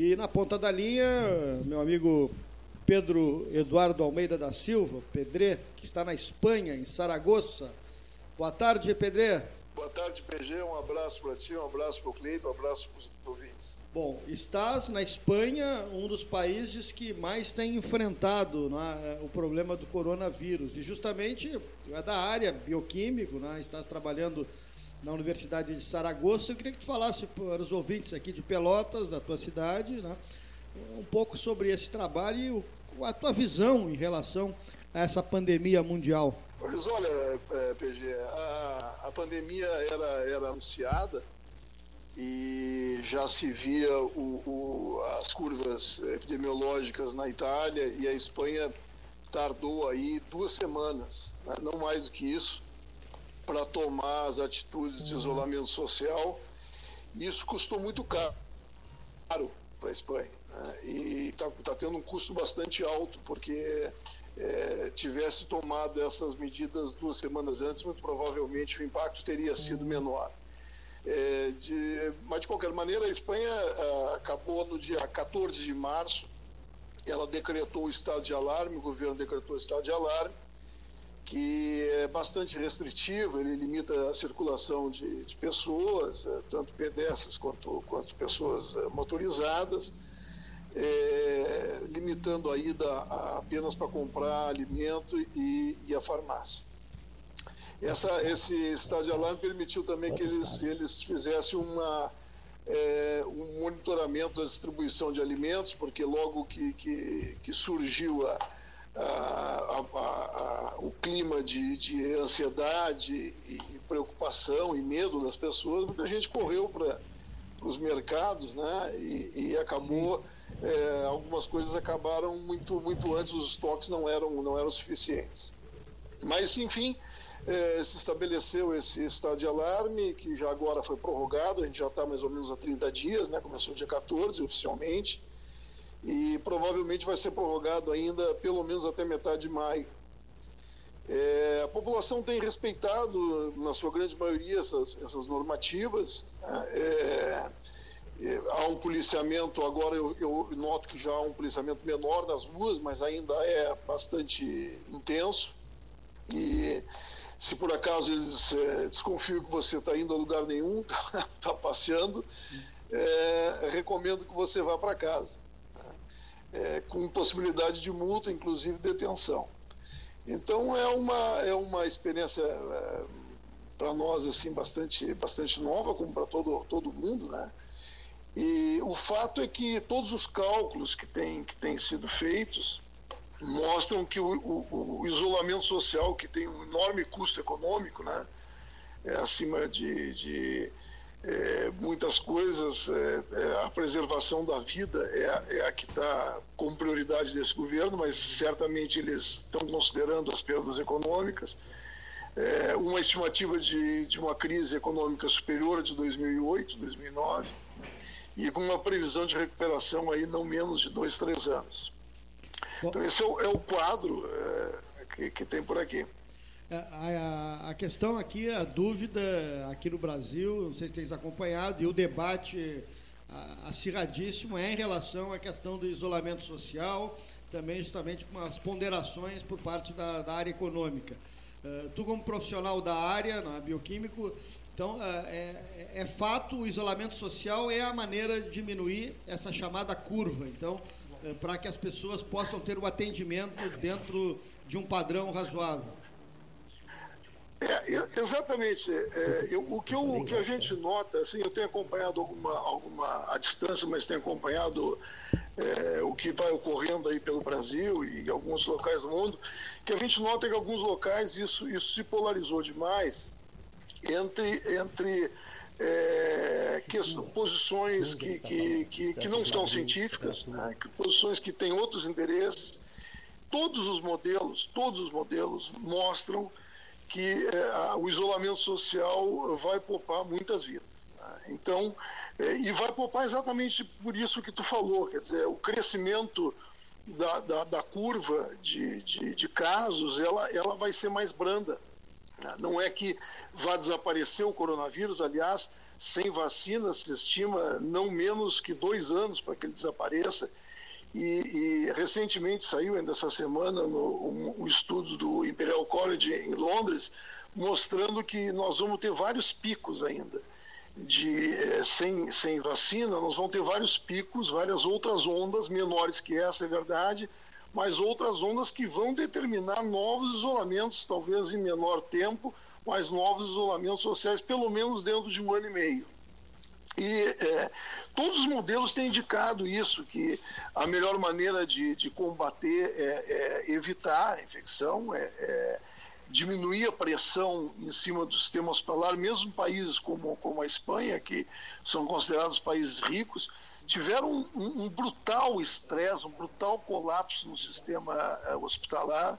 E na ponta da linha, meu amigo Pedro Eduardo Almeida da Silva, Pedré, que está na Espanha, em Saragoça. Boa tarde, Pedré. Boa tarde, PG. Um abraço para ti, um abraço para o Cleito, um abraço para os ouvintes. Bom, estás na Espanha, um dos países que mais tem enfrentado né, o problema do coronavírus. E justamente é da área bioquímico, né, estás trabalhando na Universidade de Saragoça. Eu queria que tu falasse para os ouvintes aqui de Pelotas, da tua cidade, né, um pouco sobre esse trabalho e a tua visão em relação a essa pandemia mundial? Pois olha, é, PG, a, a pandemia era, era anunciada e já se via o, o, as curvas epidemiológicas na Itália e a Espanha tardou aí duas semanas, né, não mais do que isso, para tomar as atitudes de isolamento social. Isso custou muito caro para a Espanha. Né? E está tá tendo um custo bastante alto, porque é, tivesse tomado essas medidas duas semanas antes, muito provavelmente o impacto teria sido uhum. menor. É, de, mas, de qualquer maneira, a Espanha a, acabou no dia 14 de março, ela decretou o estado de alarme, o governo decretou o estado de alarme, que é bastante restritivo, ele limita a circulação de, de pessoas, é, tanto pedestres quanto, quanto pessoas é, motorizadas, é, limitando a ida a, apenas para comprar alimento e, e a farmácia. Essa, esse estado de alarme permitiu também que eles, eles fizessem uma, é, um monitoramento da distribuição de alimentos, porque logo que, que, que surgiu a, a, a, o clima de, de ansiedade e preocupação e medo das pessoas, muita gente correu para os mercados né, e, e acabou. É, algumas coisas acabaram muito, muito antes, os estoques não eram, não eram suficientes. Mas, enfim, é, se estabeleceu esse estado de alarme, que já agora foi prorrogado, a gente já está mais ou menos há 30 dias, né? começou dia 14 oficialmente, e provavelmente vai ser prorrogado ainda pelo menos até metade de maio. É, a população tem respeitado, na sua grande maioria, essas, essas normativas. Né? É, há um policiamento, agora eu, eu, noto que já há um policiamento menor nas ruas, mas ainda é bastante intenso. E se por acaso eles é, desconfiam que você está indo a lugar nenhum, está tá passeando, é, recomendo que você vá para casa? É, com possibilidade de multa, inclusive detenção. Então é uma, é uma experiência é, para nós assim bastante, bastante nova, como para todo, todo mundo, né? E o fato é que todos os cálculos que têm, que têm sido feitos mostram que o, o, o isolamento social, que tem um enorme custo econômico, né, é acima de, de é, muitas coisas, é, é, a preservação da vida é, é a que está como prioridade desse governo, mas certamente eles estão considerando as perdas econômicas. É, uma estimativa de, de uma crise econômica superior a de 2008, 2009 e com uma previsão de recuperação aí não menos de dois, três anos. Então esse é o, é o quadro é, que, que, tem por aqui. É, a, a, questão aqui, a dúvida aqui no Brasil, não sei se tens acompanhado, e o debate acirradíssimo é em relação à questão do isolamento social, também justamente com as ponderações por parte da, da área econômica. Uh, tu, como profissional da área, bioquímico, então, é, é, é, fato, o isolamento social é a maneira de diminuir essa chamada curva. Então, é, para que as pessoas possam ter o um atendimento dentro de um padrão razoável. É, exatamente. É, eu, o, que eu, o que a gente nota, assim, eu tenho acompanhado alguma, alguma à distância, mas tenho acompanhado é, o que vai ocorrendo aí pelo Brasil e alguns locais do mundo, que a gente nota que em alguns locais isso, isso se polarizou demais entre, entre é, que, posições que, que, que, que, não são científicas, né, posições que têm outros interesses. Todos os modelos, todos os modelos mostram que é, o isolamento social vai poupar muitas vidas. Né? Então, é, e vai poupar exatamente por isso que tu falou, quer dizer, o crescimento da, da, da curva de, de, de, casos, ela, ela vai ser mais branda. Não é que vá desaparecer o coronavírus, aliás, sem vacina, se estima não menos que dois anos para que ele desapareça. E, e, recentemente saiu ainda essa semana um, um, estudo do Imperial College em Londres mostrando que nós vamos ter vários picos ainda de eh, sem, sem vacina. Nós vamos ter vários picos várias outras ondas menores que essa é verdade mas outras ondas que vão determinar novos isolamentos talvez em menor tempo mas novos isolamentos sociais pelo menos dentro de um ano e meio e é, todos os modelos têm indicado isso, que a melhor maneira de, de combater é, é, evitar a infecção, é, é, diminuir a pressão em cima do sistema hospitalar, mesmo países como, como a Espanha, que são considerados países ricos, tiveram um, um brutal estresse, um brutal colapso no sistema é, hospitalar,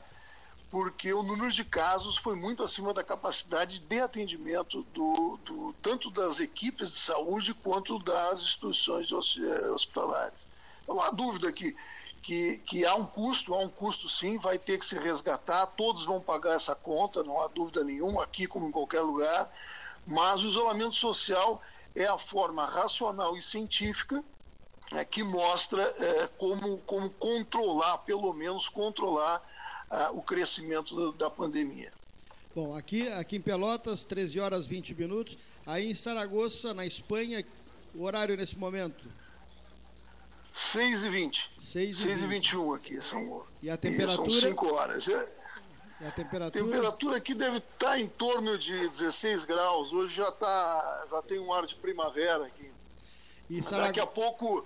porque o número de casos foi muito acima da capacidade de atendimento do, do, tanto das equipes de saúde quanto das instituições eh, hospitalares. Então, não há dúvida que, que, que há um custo, há um custo sim, vai ter que se resgatar, todos vão pagar essa conta, não há dúvida nenhuma, aqui como em qualquer lugar, mas o isolamento social é a forma racional e científica é, que mostra é, como, como controlar, pelo menos controlar o crescimento da pandemia. Bom, aqui, aqui em Pelotas, 13 horas 20 minutos. Aí em Saragoça, na Espanha, o horário nesse momento? 6 e 20. 6 e, 21 aqui são. E a temperatura? são 5 horas. É, e a temperatura? A temperatura aqui deve estar em torno de 16 graus. Hoje já, tá, já tem um ar de primavera aqui. E Saragoça... Daqui a pouco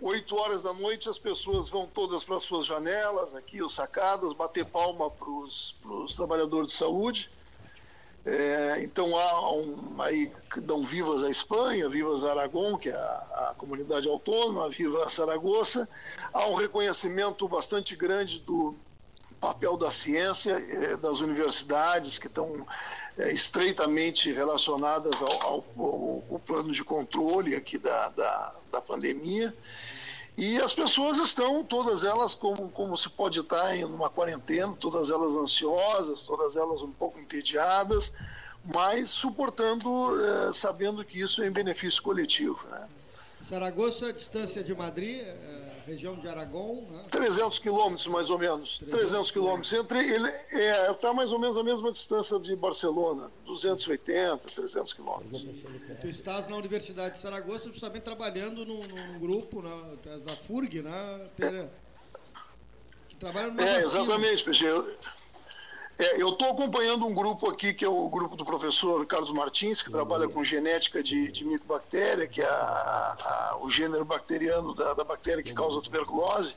8 horas da noite as pessoas vão todas para suas janelas, aqui, os sacadas, bater palma para os trabalhadores de saúde. É, então há um, aí dão vivas à Espanha, vivas Aragão, que é a, a, comunidade autônoma, viva Saragoça. Há um reconhecimento bastante grande do papel da ciência, é, das universidades que estão é, estreitamente relacionadas ao, ao, ao, plano de controle aqui da, da, da pandemia. E as pessoas estão, todas elas, como, como se pode estar em uma quarentena, todas elas ansiosas, todas elas um pouco entediadas, mas suportando, eh, sabendo que isso é em benefício coletivo. Né? Saragoça, a distância de Madrid, eh, região de Aragão. Né? 300 quilômetros, mais ou menos. 300, 300 quilômetros. Entre, ele está é, tá mais ou menos a mesma distância de Barcelona, 280, 300 quilômetros. Tu estás na Universidade de Saragoça justamente trabalhando num, num grupo na, da FURG, né, Pera? Que trabalha numa É, vacina. exatamente, PG. É, eu estou acompanhando um grupo aqui, que é o grupo do professor Carlos Martins, que trabalha com genética de, de micobactéria, que é a, a, o gênero bacteriano da, da, bactéria que causa tuberculose.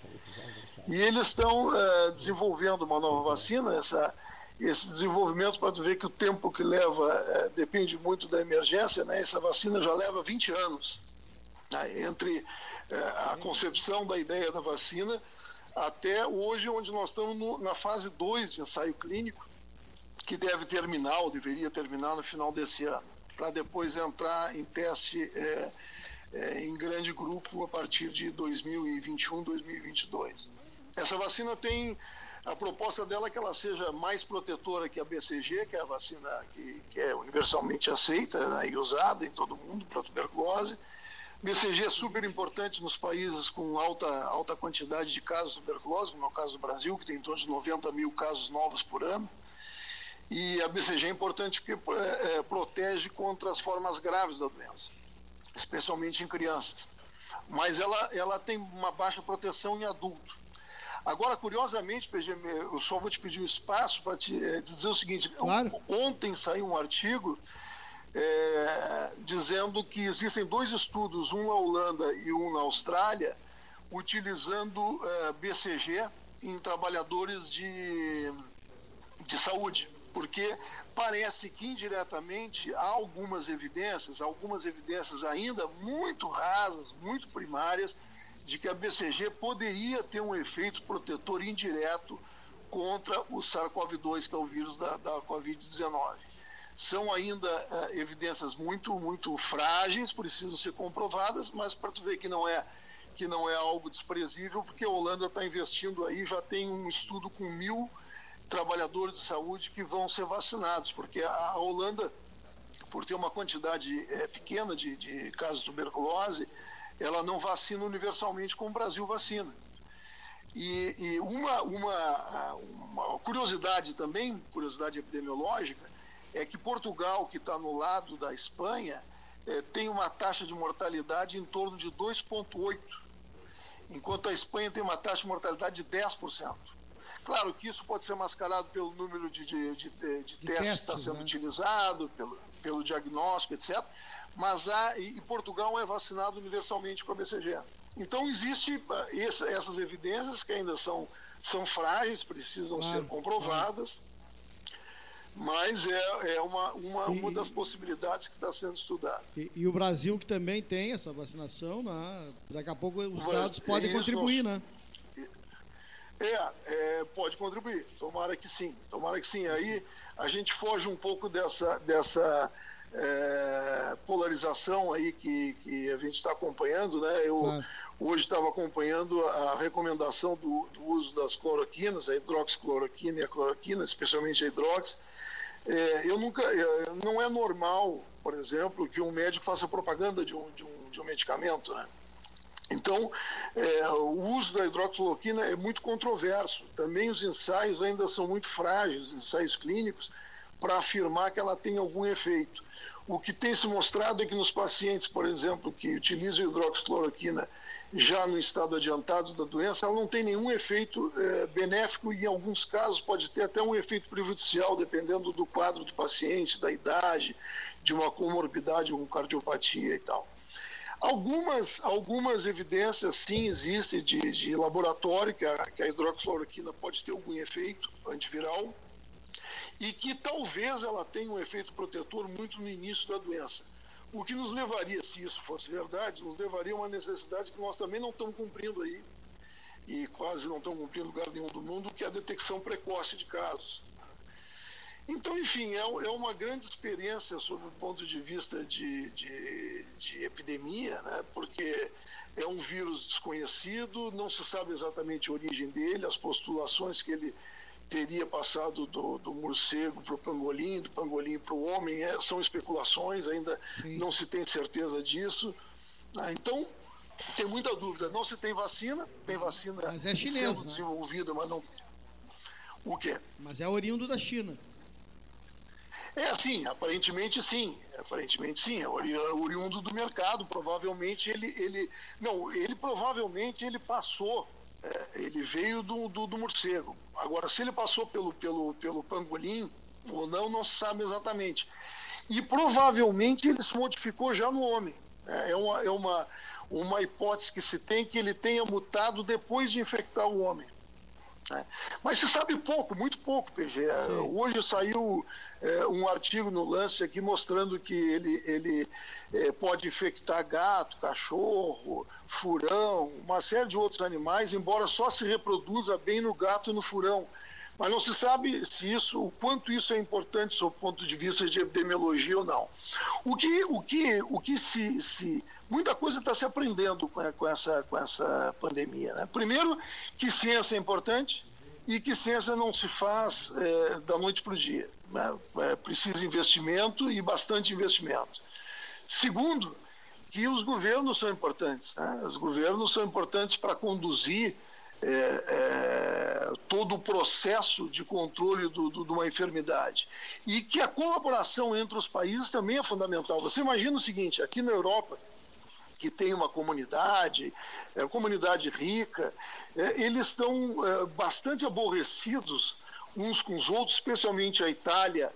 E eles estão é, desenvolvendo uma nova vacina. Essa, esse desenvolvimento, para ver que o tempo que leva é, depende muito da emergência, né? essa vacina já leva 20 anos. Né? Entre é, a concepção da ideia da vacina até hoje, onde nós estamos no, na fase 2 de ensaio clínico, que deve terminar, ou deveria terminar no final desse ano, para depois entrar em teste é, é, em grande grupo a partir de 2021, 2022. Essa vacina tem a proposta dela é que ela seja mais protetora que a BCG, que é a vacina que, que é universalmente aceita né, e usada em todo mundo para tuberculose BCG é super importante nos países com alta, alta quantidade de casos de tuberculose, como é o caso do Brasil, que tem em torno de 90 mil casos novos por ano. E a BCG é importante porque é, é, protege contra as formas graves da doença, especialmente em crianças. Mas ela, ela tem uma baixa proteção em adulto. Agora, curiosamente, PG, eu só vou te pedir um espaço para te, é, dizer o seguinte: claro. ontem saiu um artigo é, dizendo que existem dois estudos, um na Holanda e um na Austrália, utilizando é, BCG em trabalhadores de, de saúde, porque parece que indiretamente há algumas evidências, algumas evidências ainda muito rasas, muito primárias, de que a BCG poderia ter um efeito protetor indireto contra o SARS-CoV-2, que é o vírus da, da Covid-19 são ainda uh, evidências muito, muito frágeis, precisam ser comprovadas, mas para tu ver que não é que não é algo desprezível, porque a Holanda está investindo aí, já tem um estudo com mil trabalhadores de saúde que vão ser vacinados, porque a Holanda por ter uma quantidade é, pequena de, de casos de tuberculose, ela não vacina universalmente como o Brasil vacina. E, e uma, uma, uma, curiosidade também, curiosidade epidemiológica, é que Portugal, que está no lado da Espanha, é, tem uma taxa de mortalidade em torno de 2,8%, enquanto a Espanha tem uma taxa de mortalidade de 10%. Claro que isso pode ser mascarado pelo número de, de, de, de, de testes que está sendo né? utilizado, pelo, pelo diagnóstico, etc. Mas há, e Portugal é vacinado universalmente com a BCG. Então, existe ah, essa, essas evidências que ainda são, são frágeis, precisam claro, ser comprovadas. Claro. Mas é, é uma, uma, e, uma das possibilidades que está sendo estudada. E, e, o Brasil que também tem essa vacinação, né? daqui a pouco os dados podem contribuir, né? É, é, pode contribuir. Tomara que sim. Tomara que sim. Aí a gente foge um pouco dessa, dessa é, polarização aí que, que a gente está acompanhando, né? Eu claro. hoje estava acompanhando a recomendação do, do, uso das cloroquinas, a hidroxicloroquina e a cloroquina, especialmente a hidrox. É, eu nunca, é, não é normal, por exemplo, que um médico faça propaganda de um, de um, de um medicamento, né? Então, é, o uso da hidroxicloroquina é muito controverso. Também os ensaios ainda são muito frágeis, ensaios clínicos, para afirmar que ela tem algum efeito. O que tem se mostrado é que nos pacientes, por exemplo, que utilizam hidroxicloroquina já no estado adiantado da doença, ela não tem nenhum efeito é, benéfico e, em alguns casos, pode ter até um efeito prejudicial, dependendo do quadro do paciente, da idade, de uma comorbidade com cardiopatia e tal. Algumas, algumas evidências, sim, existem de, de laboratório que a, que a hidroxicloroquina pode ter algum efeito antiviral e que talvez ela tenha um efeito protetor muito no início da doença. O que nos levaria, se isso fosse verdade, nos levaria a uma necessidade que nós também não estamos cumprindo aí, e quase não estamos cumprindo lugar nenhum do mundo, que é a detecção precoce de casos. Então, enfim, é, é, uma grande experiência sob o ponto de vista de, de, de, epidemia, né? porque é um vírus desconhecido, não se sabe exatamente a origem dele, as postulações que ele teria passado do, do morcego para o pangolim, do pangolim para o homem, é, são especulações, ainda Sim. não se tem certeza disso. Ah, então, tem muita dúvida. Não se tem vacina, tem vacina mas é chinesa, sendo né? desenvolvida, mas não. O quê? Mas é oriundo da China. É, sim, aparentemente sim. Aparentemente sim, é oriundo do mercado. Provavelmente ele. ele não, ele provavelmente ele passou. É, ele veio do, do, do, morcego. Agora, se ele passou pelo, pelo, pelo pangolim ou não, não se sabe exatamente. E provavelmente ele se modificou já no homem. É, é uma, é uma, uma hipótese que se tem que ele tenha mutado depois de infectar o homem. Né? Mas se sabe pouco, muito pouco, PG. Sim. Hoje saiu é, um artigo no Lance aqui mostrando que ele, ele é, pode infectar gato, cachorro, furão, uma série de outros animais, embora só se reproduza bem no gato e no furão. Mas não se sabe se isso, o quanto isso é importante do ponto de vista de epidemiologia ou não. O que, o que, o que se, se muita coisa está se aprendendo com, com, essa, com essa pandemia. Né? Primeiro, que ciência é importante e que ciência não se faz é, da noite para o dia. Né? É, precisa investimento e bastante investimento. Segundo, que os governos são importantes. Né? Os governos são importantes para conduzir é, é, todo o processo de controle do, do, de uma enfermidade. E que a colaboração entre os países também é fundamental. Você imagina o seguinte: aqui na Europa, que tem uma comunidade, é, comunidade rica, é, eles estão é, bastante aborrecidos uns com os outros, especialmente a Itália.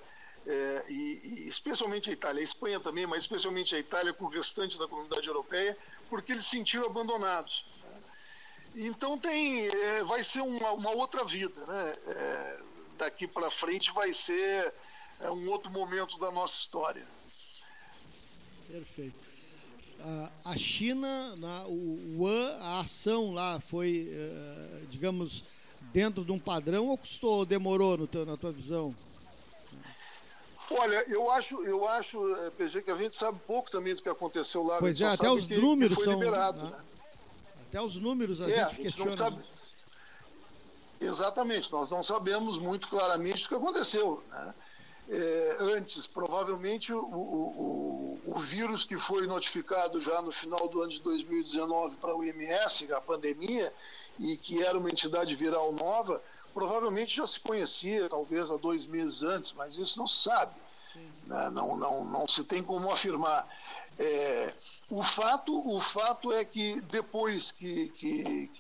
É, e, e, especialmente a Itália, a Espanha também, mas especialmente a Itália com o restante da comunidade europeia, porque eles se sentiram abandonados. Então tem, é, vai ser uma, uma, outra vida, né? É, daqui para frente vai ser é, um outro momento da nossa história. Perfeito. a China, na, o, o, a ação lá foi, é, digamos, dentro de um padrão ou custou, demorou no teu, na tua visão? Olha, eu acho, eu acho, é, PG, que a gente sabe pouco também do que aconteceu lá. Pois é, até os números que são. Liberado, né? Né? Até os números a é, gente, a gente. Não sabe... Exatamente, nós não sabemos muito claramente o que aconteceu. Né? é, antes, provavelmente o, o, o, vírus que foi notificado já no final do ano de 2019 para a OMS, a pandemia, e que era uma entidade viral nova, provavelmente já se conhecia, talvez há dois meses antes, mas isso não se sabe. Né? Não, não, não se tem como afirmar. É, o, fato, o fato é que depois que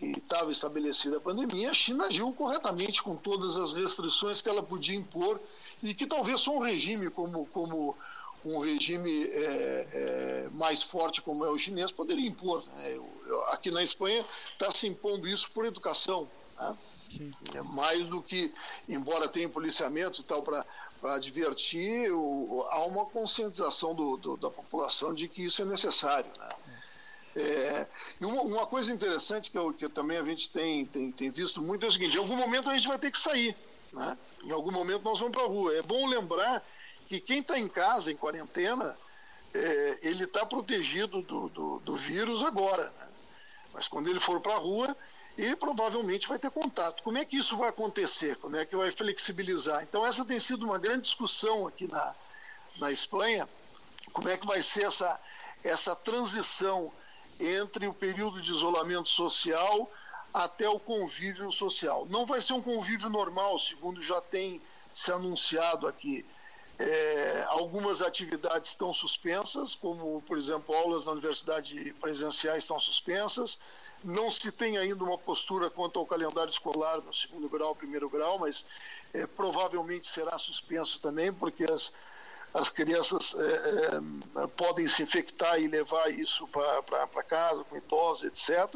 estava estabelecida a pandemia, a China agiu corretamente com todas as restrições que ela podia impor e que talvez só um regime como, como um regime é, é, mais forte como é o chinês poderia impor. Né? Eu, eu, aqui na Espanha está se impondo isso por educação. Né? É mais do que, embora tenha policiamento e tal para para advertir, o, há uma conscientização do, do, da população de que isso é necessário. Né? É, e uma, uma, coisa interessante que, eu, que também a gente tem, tem, tem, visto muito é o seguinte: em algum momento a gente vai ter que sair. Né? Em algum momento nós vamos para a rua. É bom lembrar que quem está em casa, em quarentena, é, ele está protegido do, do, do, vírus agora. Né? Mas quando ele for para a rua, ele provavelmente vai ter contato. Como é que isso vai acontecer? Como é que vai flexibilizar? Então, essa tem sido uma grande discussão aqui na, na Espanha. Como é que vai ser essa, essa transição entre o período de isolamento social até o convívio social? Não vai ser um convívio normal, segundo já tem se anunciado aqui. É, algumas atividades estão suspensas, como, por exemplo, aulas na universidade presenciais estão suspensas. Não se tem ainda uma postura quanto ao calendário escolar no segundo grau, primeiro grau, mas é, provavelmente será suspenso também, porque as, as crianças é, é podem se infectar e levar isso para casa, com idosos, etc.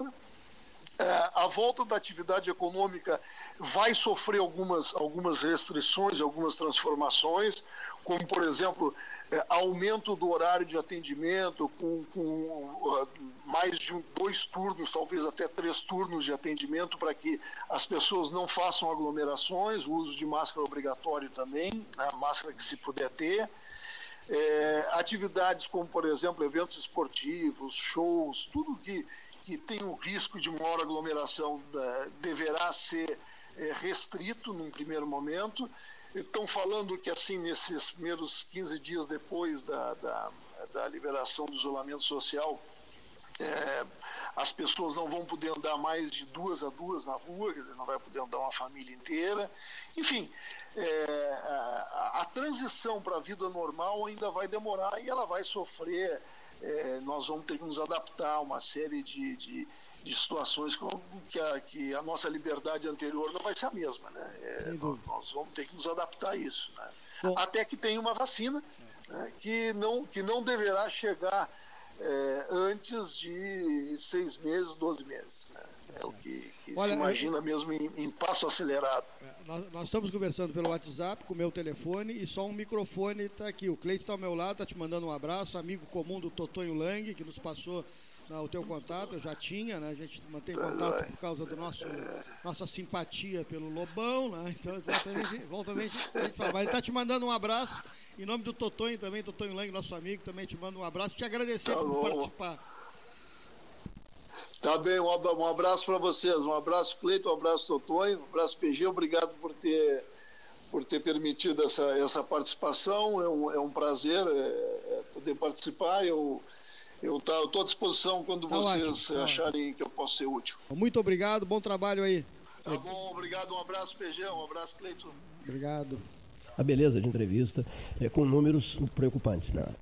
É, a volta da atividade econômica vai sofrer algumas, algumas restrições, algumas transformações, como, por exemplo, é, aumento do horário de atendimento, com, com uh, mais de um, dois turnos, talvez até três turnos de atendimento, para que as pessoas não façam aglomerações, o uso de máscara obrigatório também, né, máscara que se puder ter. É, atividades como, por exemplo, eventos esportivos, shows, tudo que que tem o risco de maior aglomeração né, deverá ser é, restrito num primeiro momento. Estão falando que assim nesses primeiros 15 dias depois da, da, da liberação do isolamento social, é, as pessoas não vão poder andar mais de duas a duas na rua, quer dizer, não vai poder andar uma família inteira. Enfim, é, a, a, transição para a vida normal ainda vai demorar e ela vai sofrer é, nós vamos ter que nos adaptar a uma série de, de, de situações que a, que a, nossa liberdade anterior não vai ser a mesma. Né? É, nós, nós, vamos ter que nos adaptar a isso. Né? Até que tenha uma vacina né, que, não, que não deverá chegar é, antes de seis meses, doze meses. Né? É o que, que Olha, se imagina eu... mesmo em, em, passo acelerado. É, nós, nós, estamos conversando pelo WhatsApp com o meu telefone e só um microfone está aqui. O Cleito está ao meu lado, está te mandando um abraço, amigo comum do Totonho Lang, que nos passou o teu contato, eu já tinha, né? A gente mantém tá contato por causa da nosso nossa simpatia pelo Lobão, né? Então, volta a gente, a gente fala. Mas ele está te mandando um abraço. Em nome do Totonho também, Totonho Lang, nosso amigo, também te manda um abraço. Te agradecer tá por participar. Tá bem, um abraço para vocês, um abraço Cleiton, um abraço Totonho, um abraço PG, obrigado por ter, por ter permitido essa, essa participação, é um, é um prazer é, é poder participar, eu eu tá, estou à disposição quando tá vocês ótimo, tá acharem que eu posso ser útil. Muito obrigado, bom trabalho aí. Tá bom, obrigado, um abraço PG, um abraço Cleiton. Obrigado. A beleza de entrevista é com números preocupantes, né?